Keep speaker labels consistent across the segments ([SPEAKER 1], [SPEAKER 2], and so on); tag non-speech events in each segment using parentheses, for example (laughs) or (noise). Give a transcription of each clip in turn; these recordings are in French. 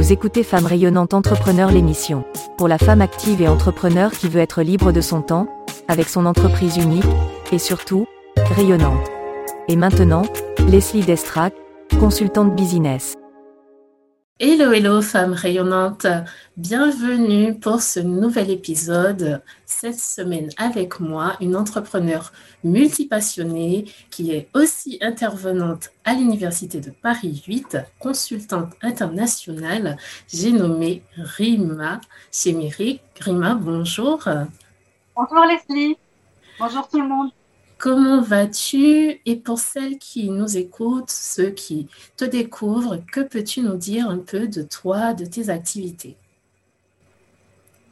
[SPEAKER 1] Vous écoutez Femme rayonnante entrepreneur l'émission. Pour la femme active et entrepreneur qui veut être libre de son temps, avec son entreprise unique, et surtout, rayonnante. Et maintenant, Leslie Destrac, consultante business.
[SPEAKER 2] Hello, hello, femmes rayonnantes. Bienvenue pour ce nouvel épisode. Cette semaine avec moi, une entrepreneure multipassionnée qui est aussi intervenante à l'Université de Paris 8, consultante internationale. J'ai nommé Rima Chemiri. Rima, bonjour.
[SPEAKER 3] Bonjour Leslie. Bonjour tout le monde.
[SPEAKER 2] Comment vas-tu? Et pour celles qui nous écoutent, ceux qui te découvrent, que peux-tu nous dire un peu de toi, de tes activités?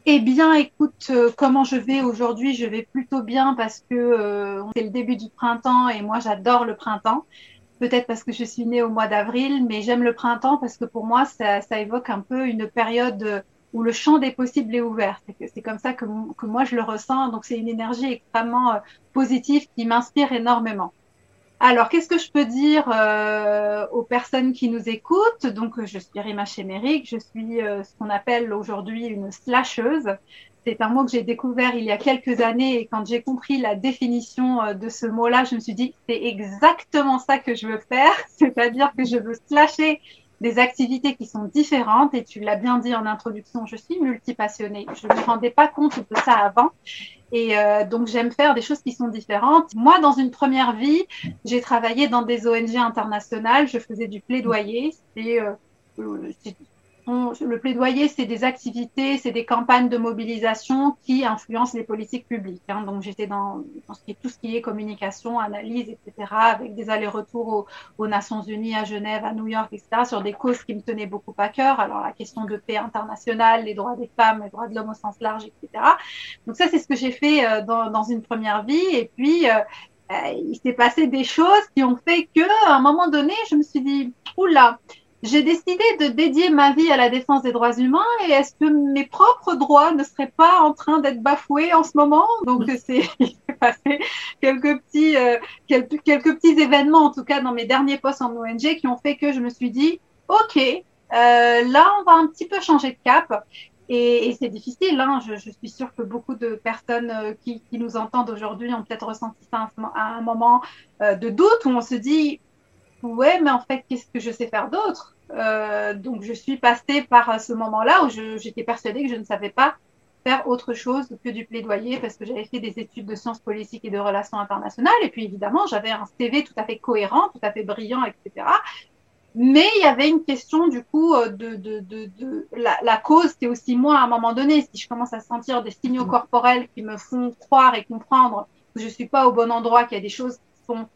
[SPEAKER 3] Eh bien, écoute, euh, comment je vais aujourd'hui? Je vais plutôt bien parce que euh, c'est le début du printemps et moi j'adore le printemps. Peut-être parce que je suis née au mois d'avril, mais j'aime le printemps parce que pour moi ça, ça évoque un peu une période où le champ des possibles est ouvert. C'est comme ça que, que, moi je le ressens. Donc c'est une énergie extrêmement euh, positive qui m'inspire énormément. Alors, qu'est-ce que je peux dire euh, aux personnes qui nous écoutent? Donc, je suis Rima Chéméric, je suis euh, ce qu'on appelle aujourd'hui une slasheuse. C'est un mot que j'ai découvert il y a quelques années et quand j'ai compris la définition euh, de ce mot-là, je me suis dit, c'est exactement ça que je veux faire, (laughs) c'est-à-dire que je veux slasher des activités qui sont différentes. Et tu l'as bien dit en introduction, je suis multipassionnée. Je ne me rendais pas compte de ça avant. Et euh, donc, j'aime faire des choses qui sont différentes. Moi, dans une première vie, j'ai travaillé dans des ONG internationales. Je faisais du plaidoyer. C'est euh, le plaidoyer, c'est des activités, c'est des campagnes de mobilisation qui influencent les politiques publiques. Hein. Donc, j'étais dans, tout ce qui est communication, analyse, etc., avec des allers-retours aux, Nations Unies, à Genève, à New York, etc., sur des causes qui me tenaient beaucoup à cœur. Alors, la question de paix internationale, les droits des femmes, les droits de l'homme au sens large, etc. Donc, ça, c'est ce que j'ai fait euh, dans, une première vie. Et puis, euh, euh, il s'est passé des choses qui ont fait que, à un moment donné, je me suis dit, oula, j'ai décidé de dédier ma vie à la défense des droits humains et est-ce que mes propres droits ne seraient pas en train d'être bafoués en ce moment? Donc c'est (laughs) il s'est passé quelques petits euh, quelques, quelques petits événements en tout cas dans mes derniers postes en ONG qui ont fait que je me suis dit ok euh, là on va un petit peu changer de cap et, et c'est difficile. Hein. Je, je, suis sûre que beaucoup de personnes euh, qui, qui nous entendent aujourd'hui ont peut-être ressenti ça à un moment euh, de doute où on se dit ouais, mais en fait, qu'est-ce que je sais faire d'autre? Euh, Donc, je suis passée par ce moment-là où j'étais persuadée que je ne savais pas faire autre chose que du plaidoyer parce que j'avais fait des études de sciences politiques et de relations internationales. Et puis, évidemment, j'avais un CV tout à fait cohérent, tout à fait brillant, etc. Mais il y avait une question du coup euh, de, la, cause, c'est aussi moi à un moment donné, si je commence à sentir des signaux corporels qui me font croire et comprendre que je suis pas au bon endroit, qu'il y a des choses qui sont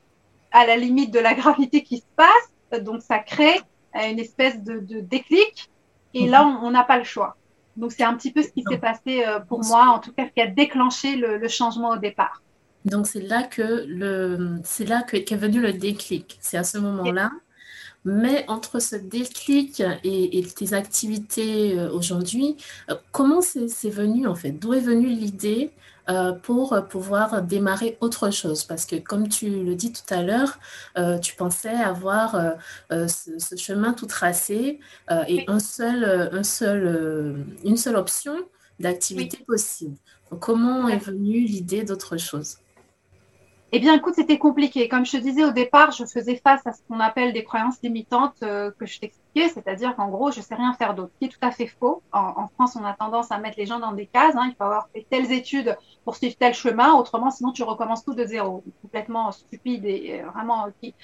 [SPEAKER 3] à la limite de la (laughs) gravité qui se passe. Donc, ça crée euh, une espèce de, de déclic. Et là, on n'a pas le choix. Donc, c'est un petit peu ce qui s'est passé euh, pour moi, en tout cas, qui a déclenché le, le changement au départ.
[SPEAKER 2] Donc, c'est là que le, c'est là que, qu'est venu le déclic. C'est à ce moment-là. Mais entre ce déclic et, et tes activités euh, aujourd'hui, comment c'est, c'est venu en fait? D'où est venue l'idée euh, pour pouvoir démarrer autre chose. Parce que comme tu le dis tout à l'heure, euh, tu pensais avoir euh, ce, chemin tout tracé et un seul, un seul, une seule option d'activité possible. comment est venue l'idée d'autre chose?
[SPEAKER 3] Eh bien, écoute, c'était compliqué. Comme je te disais au départ, je faisais face à ce qu'on appelle des croyances limitantes euh, que je t'expliquais, c'est-à-dire qu'en gros, je sais rien faire d'autre, ce qui est tout à fait faux. En, France, on a tendance à mettre les gens dans des cases. Hein. Il faut avoir fait telles études pour suivre tel chemin, autrement, sinon tu recommences tout de zéro. Complètement stupide et euh, vraiment qui,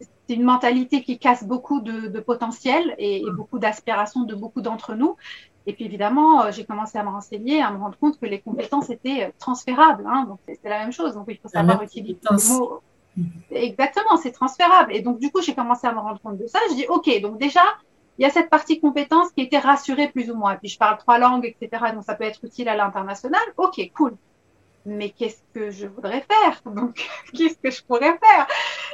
[SPEAKER 3] c'est une mentalité qui casse beaucoup de, de potentiel et, et beaucoup d'aspirations de beaucoup d'entre nous. Et puis évidemment, euh, j'ai commencé à me renseigner, à me rendre compte que les compétences étaient euh, transférables. Hein, donc c'est la même chose. Donc il faut savoir utiliser le mot. Exactement, c'est transférable. Et donc du coup, j'ai commencé à me rendre compte de ça. Je dis ok, donc déjà, il y a cette partie compétence qui était rassurée plus ou moins. Et puis je parle trois langues, etc. Donc ça peut être utile à l'international. Ok, cool mais qu'est-ce que je voudrais faire? (laughs) Donc, qu'est-ce que je pourrais faire?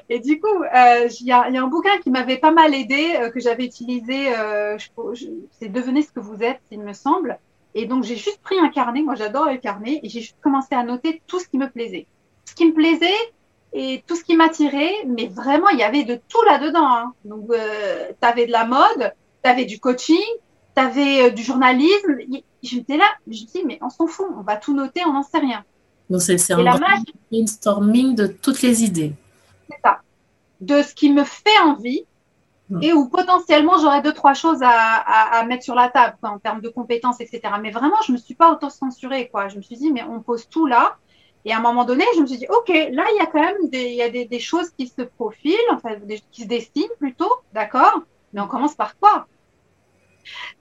[SPEAKER 3] Et du coup, euh, il y, a, un bouquin qui m'avait pas mal aidé, euh, que j'avais utilisé, euh, c'est Devenez ce que vous êtes, il me semble. Et donc, j'ai juste pris un carnet, moi j'adore le carnet, et j'ai juste commencé à noter tout ce qui me plaisait. Ce qui me plaisait et tout ce qui m'attirait, mais vraiment, il y avait de tout là-dedans. Hein. Donc, euh, tu avais de la mode, tu avais du coaching, tu avais euh, du journalisme. J'étais là, je me dis, mais on s'en fout, on va tout noter, on n'en sait rien.
[SPEAKER 2] Donc, c'est un brainstorming de toutes les idées.
[SPEAKER 3] C'est ça. De ce qui me fait envie hmm. et où potentiellement j'aurais deux, trois choses à, mettre sur la table en termes de compétences, etc. Mais vraiment, je ne me suis pas auto-censurée. Quoi. Je me suis dit, mais on pose tout là. Et à un moment donné, je me suis dit, OK, là, il y a quand même des, il y a des, choses qui se profilent, enfin, qui se dessinent plutôt, d'accord? Mais on commence par quoi?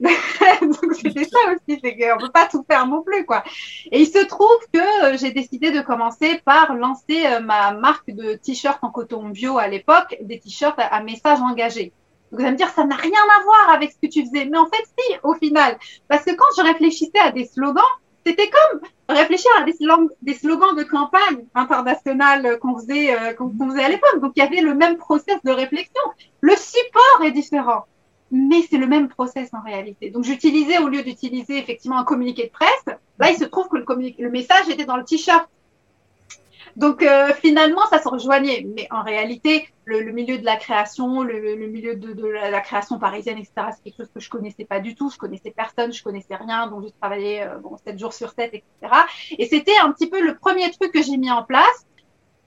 [SPEAKER 3] (laughs) Donc c'était ça aussi, c'est qu'on ne peut pas tout faire non plus. quoi. Et il se trouve que euh, j'ai décidé de commencer par lancer euh, ma marque de t-shirts en coton bio à l'époque, des t-shirts à message engagé. Vous allez me dire, ça n'a rien à voir avec ce que tu faisais. Mais en fait, si, au final. Parce que quand je réfléchissais à des slogans, c'était comme réfléchir à des, slogans de campagne internationale qu'on faisait, euh, faisait à l'époque. Donc il y avait le même process de réflexion. Le support est différent mais c'est le même process en réalité. Donc j'utilisais, au lieu d'utiliser effectivement un communiqué de presse, là il se trouve que le, le message était dans le t-shirt. Donc euh, finalement, ça se rejoignait. Mais en réalité, le, milieu de la création, le, milieu de, la, création parisienne, etc., c'est quelque chose que je connaissais pas du tout. Je connaissais personne, je connaissais rien. Donc je travaillais euh, bon, 7 jours sur 7, etc. Et c'était un petit peu le premier truc que j'ai mis en place.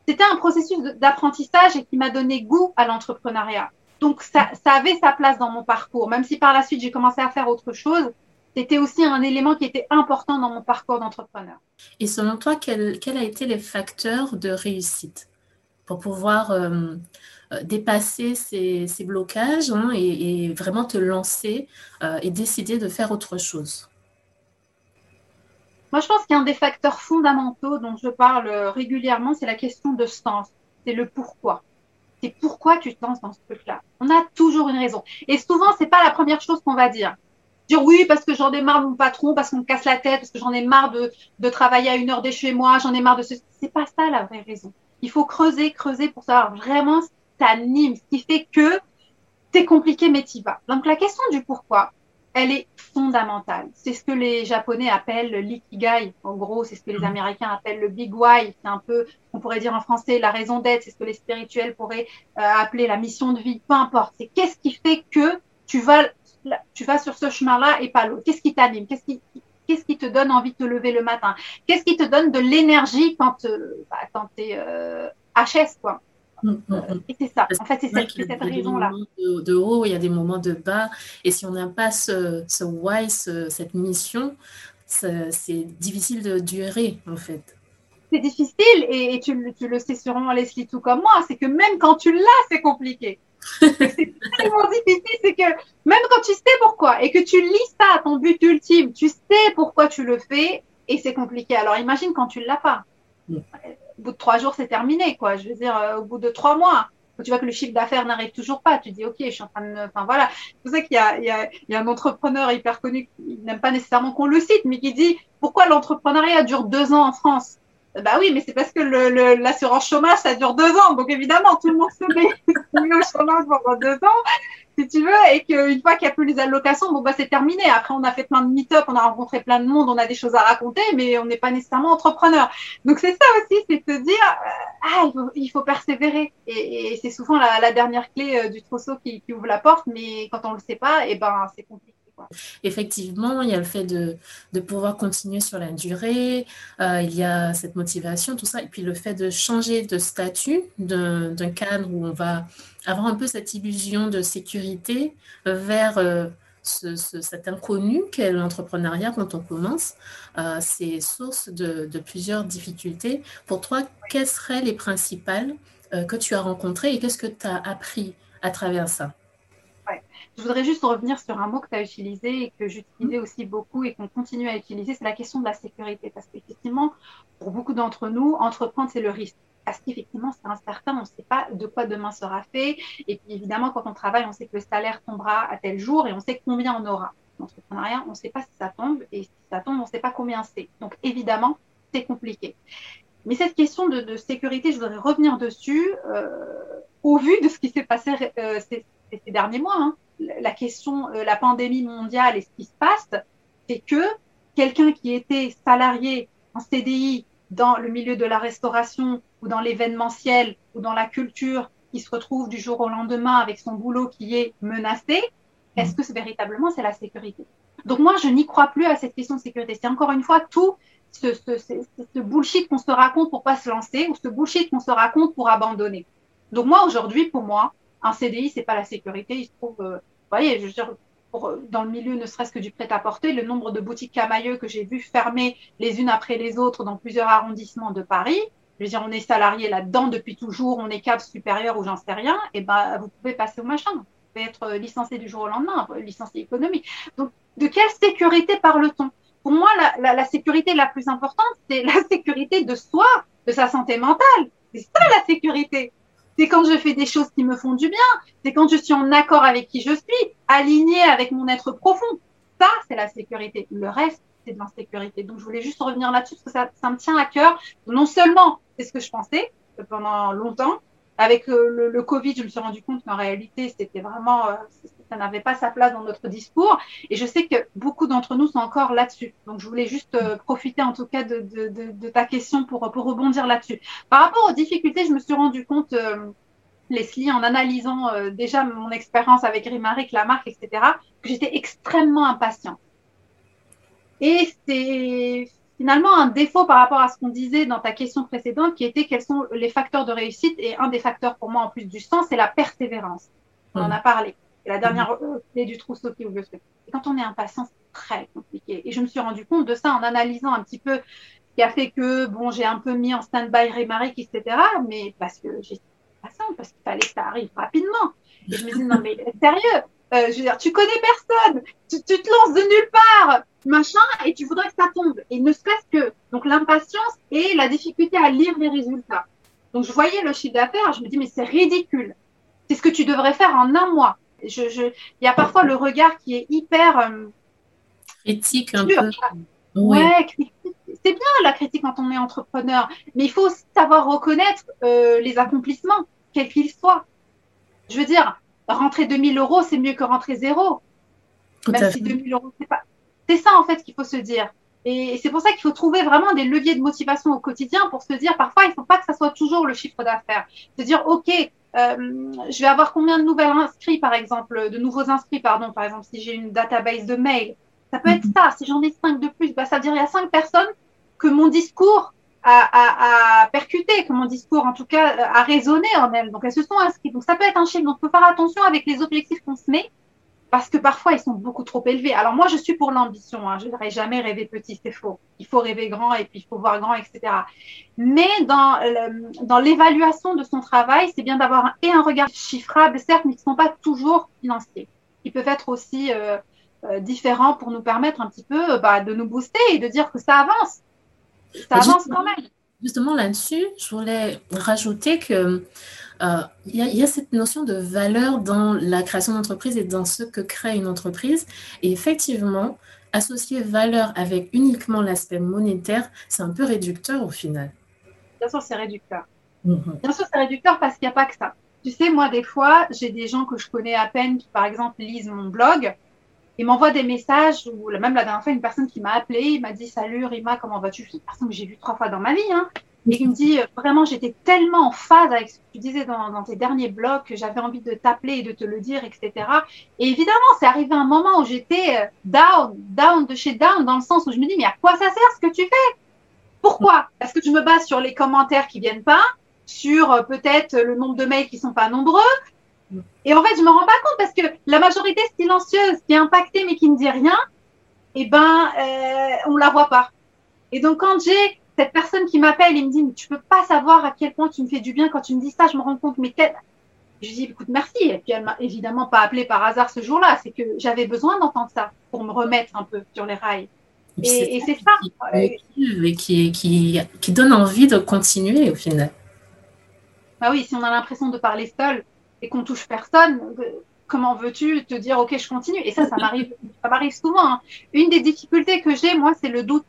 [SPEAKER 3] C'était un processus d'apprentissage et qui m'a donné goût à l'entrepreneuriat. Donc, ça, avait sa place dans mon parcours. Même si par la suite, j'ai commencé à faire autre chose, c'était aussi un élément qui était important dans mon parcours d'entrepreneur.
[SPEAKER 2] Et selon toi, quels quel a été les facteurs de réussite pour pouvoir euh, euh, dépasser ces, blocages hein, et, vraiment te lancer euh, et décider de faire autre chose?
[SPEAKER 3] Moi, je pense qu'un des facteurs fondamentaux dont je parle régulièrement, c'est la question de sens, c'est le pourquoi c'est pourquoi tu te lances dans ce truc-là. On a toujours une raison. Et souvent, c'est pas la première chose qu'on va dire. Dire oui, parce que j'en ai marre de mon patron, parce qu'on me casse la tête, parce que j'en ai marre de, de travailler à une heure de chez moi, j'en ai marre de ce. C'est pas ça la vraie raison. Il faut creuser, creuser pour savoir vraiment ce qui t'anime, ce qui fait que c'est compliqué, mais t'y vas. Donc la question du pourquoi, elle est fondamentale. C'est ce que les Japonais appellent l'ikigai. En gros, c'est ce que les mhm. Américains appellent le big why. C'est un peu, on pourrait dire en français, la raison d'être. C'est ce que les spirituels pourraient euh, appeler la mission de vie. Peu importe. C'est qu'est-ce qui fait que tu vas, tu vas sur ce chemin-là et pas l'autre. Qu'est-ce qui t'anime? Qu'est-ce qui, qu'est-ce qui te donne envie de te lever le matin? Qu'est-ce qui te donne de l'énergie quand, bah, quand tu es euh, HS, quoi? Mm, mm, mm. Et c'est ça. En fait, c'est cette, raison-là.
[SPEAKER 2] De, de, haut, il y a des moments de bas. Et si on n'a pas ce, ce why, cette mission, c'est difficile de durer, en fait.
[SPEAKER 3] C'est difficile et, tu, tu, le sais sûrement, Leslie, tout comme moi, c'est que même quand tu l'as, c'est compliqué. C'est tellement difficile, c'est que même quand tu sais pourquoi et que tu lis ça, ton but ultime, tu sais pourquoi tu le fais et c'est compliqué. Alors imagine quand tu ne l'as pas au bout de trois jours, c'est terminé, quoi. Je veux dire, euh, au bout de trois mois, tu vois que le chiffre d'affaires n'arrive toujours pas, tu dis, OK, je suis en train de Enfin, voilà. C'est pour ça qu'il y a, il y, a, il y a un entrepreneur hyper connu, qui n'aime pas nécessairement qu'on le cite, mais qui dit, pourquoi l'entrepreneuriat dure deux ans en France? Bah oui, mais c'est parce que l'assurance le, chômage, ça dure deux ans. Donc évidemment, tout le monde se met, (laughs) au chômage pendant deux ans si tu veux, et qu'une fois qu'il n'y a plus les allocations, bon, bah, c'est terminé. Après, on a fait plein de meet-up, on a rencontré plein de monde, on a des choses à raconter, mais on n'est pas nécessairement entrepreneur. Donc, c'est ça aussi, c'est de se dire, euh, ah, il faut, persévérer. Et, c'est souvent la, dernière clé euh, du trousseau qui, ouvre la porte, mais quand on ne le sait pas, et eh ben, c'est compliqué.
[SPEAKER 2] Effectivement, il y a le fait de, pouvoir continuer sur la durée, euh, il y a cette motivation, tout ça, et puis le fait de changer de statut d'un cadre où on va avoir un peu cette illusion de sécurité vers euh, ce, cet inconnu qu'est l'entrepreneuriat quand on commence, euh, c'est source de, de, plusieurs difficultés. Pour toi, quelles seraient les principales que tu as rencontrées et qu'est-ce que tu as appris à travers ça?
[SPEAKER 3] Je voudrais juste revenir sur un mot que tu as utilisé et que j'utilisais aussi beaucoup et qu'on continue à utiliser, c'est la question de la sécurité. Parce qu'effectivement, pour beaucoup d'entre nous, entreprendre, c'est le risque. Parce qu'effectivement, c'est incertain, on ne sait pas de quoi demain sera fait. Et puis évidemment, quand on travaille, on sait que le salaire tombera à tel jour et on sait combien on aura. L'entrepreneuriat, on ne sait pas si ça tombe et si ça tombe, on ne sait pas combien c'est. Donc évidemment, c'est compliqué. Mais cette question de, sécurité, je voudrais revenir dessus euh, au vu de ce qui s'est passé euh, ces, ces, derniers mois. Hein la question, euh, la pandémie mondiale et ce qui se passe, c'est que quelqu'un qui était salarié en CDI dans le milieu de la restauration ou dans l'événementiel ou dans la culture, qui se retrouve du jour au lendemain avec son boulot qui est menacé, est-ce que c'est véritablement c'est la sécurité? Donc moi, je n'y crois plus à cette question de sécurité. C'est encore une fois tout ce, ce, ce, bullshit qu'on se raconte pour pas se lancer ou ce bullshit qu'on se raconte pour abandonner. Donc moi, aujourd'hui, pour moi, un CDI, c'est pas la sécurité. Il se trouve, euh, voyez, je pour, dans le milieu ne serait-ce que du prêt-à-porter, le nombre de boutiques Camailleux que j'ai vu fermer les unes après les autres dans plusieurs arrondissements de Paris, je veux dire, on est salarié là-dedans depuis toujours, on est cadre supérieur ou j'en sais rien, et ben vous pouvez passer au machin. Vous pouvez être licencié du jour au lendemain, licencié économique. Donc, de quelle sécurité parle-t-on? Pour moi, la, la, sécurité la plus importante, c'est la (laughs) sécurité de soi, de sa santé mentale. C'est ça la sécurité. C'est quand je fais des choses qui me font du bien. C'est quand je suis en accord avec qui je suis, aligné avec mon être profond. Ça, c'est la sécurité. Le reste, c'est de l'insécurité. Donc, je voulais juste revenir là-dessus parce que ça, ça me tient à cœur. Non seulement c'est ce que je pensais pendant longtemps, avec le, le, Covid, je me suis rendu compte qu'en réalité, c'était vraiment, euh, ça n'avait pas sa place dans notre discours. Et je sais que beaucoup d'entre nous sont encore là-dessus. Donc, je voulais juste euh, profiter en tout cas de, de, de, de ta question pour, pour rebondir là-dessus. Par rapport aux difficultés, je me suis rendu compte, euh, Leslie, en analysant déjà mon expérience avec Rimaric, la marque, etc., que j'étais extrêmement impatient. Et c'est finalement un défaut par rapport à ce qu'on disait dans ta question précédente, qui était quels sont les facteurs de réussite. Et un des facteurs pour moi, en plus du sens, c'est la persévérance. On en a parlé. C'est la dernière clé du trousseau qui ouvre le Et quand on est impatient, c'est très compliqué. Et je me suis rendu compte de ça en analysant un petit peu ce qui a fait que, bon, j'ai un peu mis en stand-by Rémaric, etc. Mais parce que j'étais impatient, parce qu'il fallait que ça arrive rapidement. Et je me dis, non, mais sérieux, euh, je veux dire, tu connais personne, tu, tu te lances de nulle part machin, et tu voudrais que ça tombe. Et ne serait-ce que, donc l'impatience et la difficulté à lire les résultats. Donc je voyais le chiffre d'affaires, je me dis, mais c'est ridicule. C'est ce que tu devrais faire en un mois. Je, je, il y a parfois le regard qui est hyper euh,
[SPEAKER 2] critique un peu.
[SPEAKER 3] Ouais, c'est bien la critique quand on est entrepreneur, mais il faut aussi savoir reconnaître euh, les accomplissements, quels qu'ils soient. Je veux dire, rentrer 2000 euros, c'est mieux que rentrer zéro. Même si 2000 euros, c'est pas, c'est ça en fait qu'il faut se dire. Et c'est pour ça qu'il faut trouver vraiment des leviers de motivation au quotidien pour se dire, parfois, il ne faut pas que ça soit toujours le chiffre d'affaires. Se dire, OK, je vais avoir combien de nouvelles inscrits, par exemple, de nouveaux inscrits, pardon, par exemple, si j'ai une database de mails. Ça peut être mhm. ça. Si j'en ai cinq de plus, bah, ça veut dire qu'il y a cinq personnes que mon discours a, a, a, percuté, que mon discours, en tout cas, a résonné en elles. Donc, elles se sont inscrites. Donc, ça peut être un chiffre. Donc, il faut faire attention avec les objectifs qu'on se met parce que parfois ils sont beaucoup trop élevés. Alors moi je suis pour l'ambition, hein. je n'aurais jamais rêvé petit, c'est faux. Il faut rêver grand et puis il faut voir grand, etc. Mais dans, dans l'évaluation de son travail, c'est bien d'avoir et un regard chiffrable, certes, mais qui ne sont pas toujours financiers. Ils peuvent être aussi euh, euh, différents pour nous permettre un petit peu bah, de nous booster et de dire que ça avance. Ça avance quand même.
[SPEAKER 2] Justement là-dessus, je voulais rajouter que euh, il y, a cette notion de valeur dans la création d'entreprise et dans ce que crée une entreprise. Et effectivement, associer valeur avec uniquement l'aspect monétaire, c'est un peu réducteur au final.
[SPEAKER 3] Bien sûr, c'est réducteur. Mhm. Bien sûr, c'est réducteur parce qu'il n'y a pas que ça. Tu sais, moi, des fois, j'ai des gens que je connais à peine qui, par exemple, lisent mon blog et m'envoient des messages, ou même la dernière fois, une personne qui m'a appelé, il m'a dit Salut Rima, comment vas-tu C'est une personne que j'ai vue trois fois dans ma vie. Hein. Et il me dit, euh, vraiment, j'étais tellement en phase avec ce que tu disais dans, tes derniers blogs que j'avais envie de t'appeler et de te le dire, etc. Et évidemment, c'est arrivé un moment où j'étais euh, down, down de chez down, dans le sens où je me dis, mais à quoi ça sert ce que tu fais? Pourquoi? Parce que je me base sur les commentaires qui viennent pas, sur euh, peut-être le nombre de mails qui sont pas nombreux. Et en fait, je me rends pas compte parce que la majorité silencieuse qui est impactée mais qui ne dit rien, eh ben, euh, on la voit pas. Et donc, quand j'ai cette personne qui m'appelle et me dit, mais tu peux pas savoir à quel point tu me fais du bien quand tu me dis ça, je me rends compte, mais quel... Je dis, écoute, merci. Et puis, elle m'a évidemment pas appelé par hasard ce jour-là. C'est que j'avais besoin d'entendre ça pour me remettre un peu sur les rails. Et, c'est ça.
[SPEAKER 2] Et qui, qui, qui donne envie de continuer au final.
[SPEAKER 3] Bah oui, si on a l'impression de parler seul et qu'on touche personne, euh, comment veux-tu te dire, OK, je continue? Et ça, ça m'arrive, ça m'arrive souvent. Hein. Une des difficultés que j'ai, moi, c'est le doute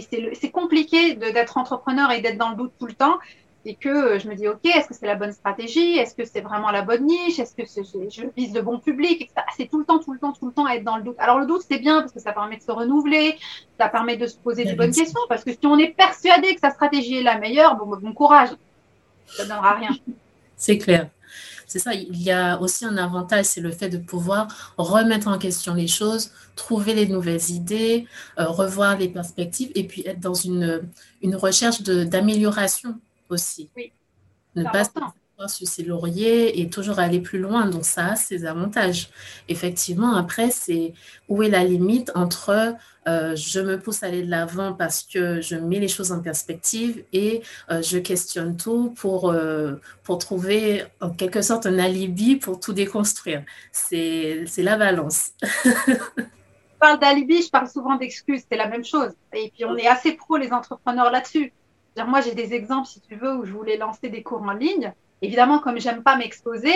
[SPEAKER 3] c'est compliqué d'être entrepreneur et d'être dans le doute tout le temps. Et que euh, je me dis, OK, est-ce que c'est la bonne stratégie? Est-ce que c'est vraiment la bonne niche? Est-ce que je vise le bon public? C'est tout le temps, tout le temps, tout le temps être dans le doute. Alors le doute, c'est bien parce que ça permet de se renouveler, ça permet de se poser des bonnes questions. Parce que si on est persuadé que sa stratégie est la meilleure, bon, bon courage, ça ne donnera rien.
[SPEAKER 2] C'est clair. C'est ça, il y a aussi un avantage, c'est le fait de pouvoir remettre en question les choses, trouver les nouvelles idées, euh, revoir les perspectives et puis être dans une, une recherche d'amélioration aussi.
[SPEAKER 3] Oui.
[SPEAKER 2] Ne pas sur ses lauriers et toujours aller plus loin. Donc ça a ses avantages. Effectivement, après, c'est où est la limite entre euh, je me pousse à aller de l'avant parce que je mets les choses en perspective et euh, je questionne tout pour, euh, pour trouver en quelque sorte un alibi pour tout déconstruire. C'est la balance.
[SPEAKER 3] je parle d'alibi, je parle souvent d'excuses, c'est la même chose. Et puis on est assez pro les entrepreneurs là-dessus. Moi, j'ai des exemples, si tu veux, où je voulais lancer des cours en ligne. Évidemment, comme j'aime pas m'exposer,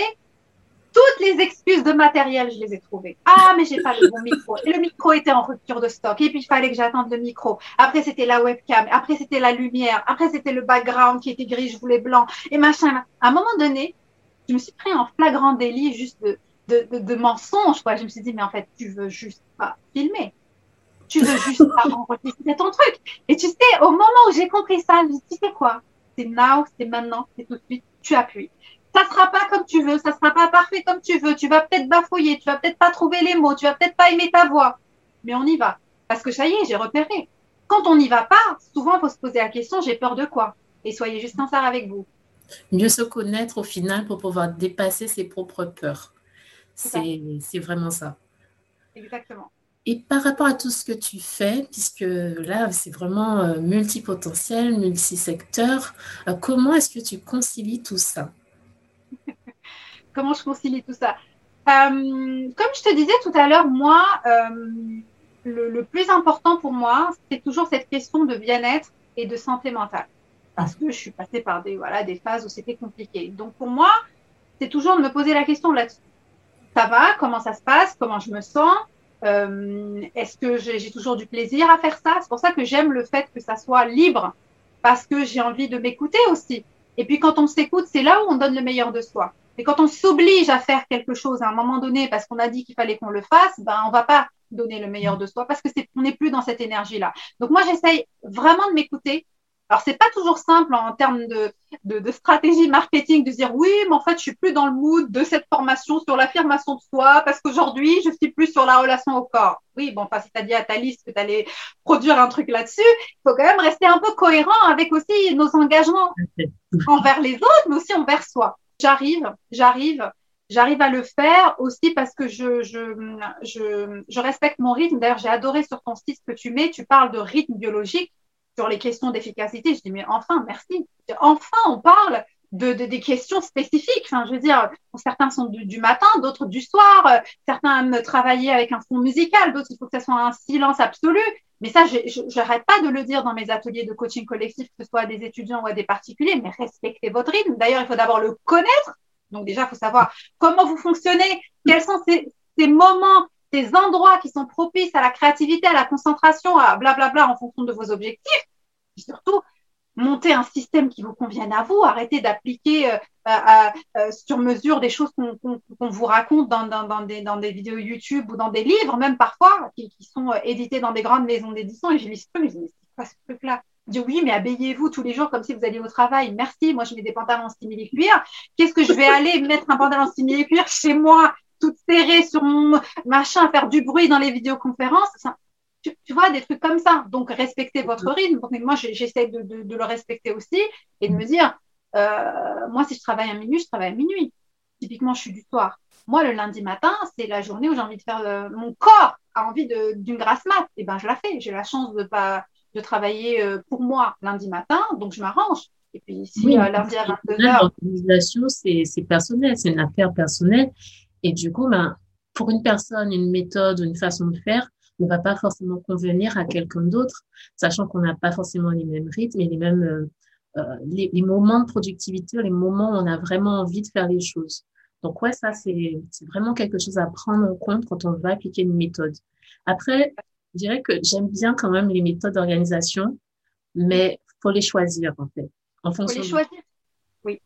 [SPEAKER 3] toutes les excuses de matériel, je les ai trouvées. Ah, mais j'ai pas le bon micro. Et le micro était en rupture de stock. Et puis, il fallait que j'attende le micro. Après, c'était la webcam. Après, c'était la lumière. Après, c'était le background qui était gris, je voulais blanc. Et machin. À un moment donné, je me suis pris en flagrant délit juste de, de, de, de mensonge, quoi. Je me suis dit, mais en fait, tu veux juste pas filmer. Tu veux juste pas (laughs) enregistrer ton truc. Et tu sais, au moment où j'ai compris ça, je me dit, tu sais quoi? C'est now, c'est maintenant, c'est tout de suite. Tu appuies ça sera pas comme tu veux, ça sera pas parfait comme tu veux, tu vas peut-être bafouiller, tu vas peut-être pas trouver les mots, tu vas peut-être pas aimer ta voix, mais on y va. Parce que ça y est, j'ai repéré. Quand on n'y va pas, souvent, il faut se poser la question, j'ai peur de quoi? Et soyez juste sincère avec vous.
[SPEAKER 2] Mieux se connaître au final pour pouvoir dépasser ses propres peurs. C'est vraiment ça.
[SPEAKER 3] Exactement.
[SPEAKER 2] Et par rapport à tout ce que tu fais, puisque là, c'est vraiment euh, multipotentiel, multisecteur, euh, comment est-ce que tu concilies tout ça? (laughs)
[SPEAKER 3] Comment je concilie tout ça? Euh, Comme je te disais tout à l'heure, moi, le, plus important pour moi, c'est toujours cette question de bien-être et de santé mentale. Parce que je suis passée par des, voilà, des phases où c'était compliqué. Donc pour moi, c'est toujours de me poser la question là-dessus. Ça va? Comment ça se passe? Comment je me sens? Euh, Est-ce que j'ai toujours du plaisir à faire ça? C'est pour ça que j'aime le fait que ça soit libre, parce que j'ai envie de m'écouter aussi. Et puis quand on s'écoute, c'est là où on donne le meilleur de soi. Mais quand on s'oblige à faire quelque chose à un moment donné parce qu'on a dit qu'il fallait qu'on le fasse, ben on va pas donner le meilleur de soi parce que c'est n'est plus dans cette énergie là. Donc moi j'essaye vraiment de m'écouter. Alors c'est pas toujours simple en termes de, de, de, stratégie marketing de dire oui mais en fait je suis plus dans le mood de cette formation sur l'affirmation de soi parce qu'aujourd'hui je suis plus sur la relation au corps. Oui bon enfin si tu as dit à ta liste que tu allais produire un truc là-dessus, il faut quand même rester un peu cohérent avec aussi nos engagements envers les autres mais aussi envers soi j'arrive, j'arrive, j'arrive à le faire aussi parce que je, je, je, je respecte mon rythme. D'ailleurs, j'ai adoré sur ton site que tu mets, tu parles de rythme biologique sur les questions d'efficacité. Je dis, mais enfin, merci. Enfin, on parle de, de, des questions spécifiques. Enfin, je veux dire, certains sont du, matin, d'autres du soir. certains aiment travailler avec un fond musical, d'autres, il faut que ça soit un silence absolu. Mais ça, je n'arrête pas de le dire dans mes ateliers de coaching collectif, que ce soit à des étudiants ou à des particuliers, mais respectez votre rythme. D'ailleurs, il faut d'abord le connaître. Donc déjà, il faut savoir comment vous fonctionnez, quels sont ces moments, ces endroits qui sont propices à la créativité, à la concentration, à blablabla en fonction de vos objectifs. Et surtout, monter un système qui vous convienne à vous, arrêtez d'appliquer euh, euh, sur mesure des choses qu'on vous raconte dans, des, des vidéos YouTube ou dans des livres, même parfois, qui, sont euh, édités dans des grandes maisons d'édition. Et j'ai lu ce truc, c'est quoi ce truc-là? Dis oui, mais habillez-vous tous les jours comme si vous alliez au travail. Merci, moi je mets des pantalons simili cuir. Qu'est-ce que je vais aller mettre un pantalon simili cuir chez moi, toute serrée sur mon machin, faire du bruit dans les vidéoconférences tu, vois, des trucs comme ça. Donc, respectez votre rythme. Donc, moi, j'essaie de, de, de, le respecter aussi et de me dire, euh, moi, si je travaille à minuit, je travaille à minuit. Typiquement, je suis du soir. Moi, le lundi matin, c'est la journée où j'ai envie de faire euh, mon corps a envie d'une grasse mat. Et eh ben, je la fais. J'ai la chance de pas de travailler euh, pour moi lundi matin, donc je m'arrange. Et puis, si oui, lundi à 22h.
[SPEAKER 2] L'organisation, c'est personnel, c'est une affaire personnelle. Et du coup, ben, pour une personne, une méthode, une façon de faire, ne va pas forcément convenir à quelqu'un d'autre, sachant qu'on n'a pas forcément les mêmes rythmes et les mêmes euh, euh les, les, moments de productivité, les moments où on a vraiment envie de faire les choses. Donc ouais, ça c'est vraiment quelque chose à prendre en compte quand on va appliquer une méthode. Après, je dirais que j'aime bien quand même les méthodes d'organisation, mais faut les choisir en fait.
[SPEAKER 3] En fonction faut les choisir. Oui.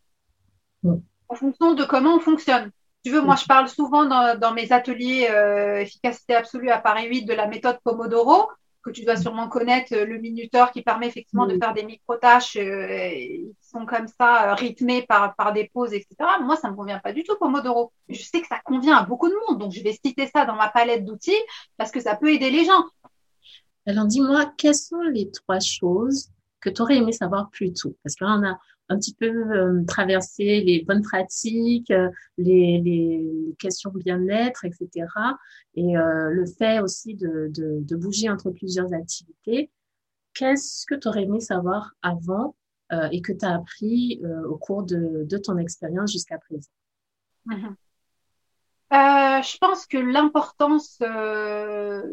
[SPEAKER 3] En fonction de comment on fonctionne tu veux, moi, je parle souvent dans, dans mes ateliers euh, efficacité absolue à Paris 8 de la méthode Pomodoro. que tu dois sûrement connaître, le minuteur qui permet effectivement de faire des micro-tâches qui sont comme ça rythmées par, par des pauses, etc. Moi, ça ne me convient pas du tout Pomodoro. Je sais que ça convient à beaucoup de monde, donc je vais citer ça dans ma palette d'outils parce que ça peut aider les gens.
[SPEAKER 2] Alors dis-moi, quelles sont les trois choses que tu aurais aimé savoir plus tôt? Parce que là, on a un petit peu euh, traversé les bonnes pratiques, euh, les, les, questions bien-être, etc. Et euh, le fait aussi de, bouger entre plusieurs activités. Qu'est-ce que tu aurais aimé savoir avant et que tu as appris au cours de, ton expérience jusqu'à présent?
[SPEAKER 3] Euh, je pense que l'importance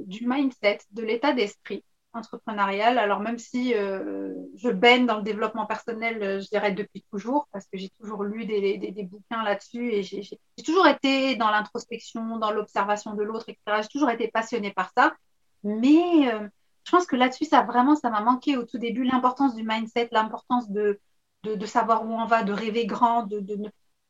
[SPEAKER 3] du mindset, de l'état d'esprit entrepreneurial, alors même si euh, je baigne dans le développement personnel, je dirais depuis toujours, parce que j'ai toujours lu des, des, bouquins là-dessus et j'ai toujours été dans l'introspection, dans l'observation de l'autre, etc. J'ai toujours été passionnée par ça. Mais je pense que là-dessus, ça vraiment, ça m'a manqué au tout début, l'importance du mindset, l'importance de, de, de, savoir où on va, de rêver grand, de, de,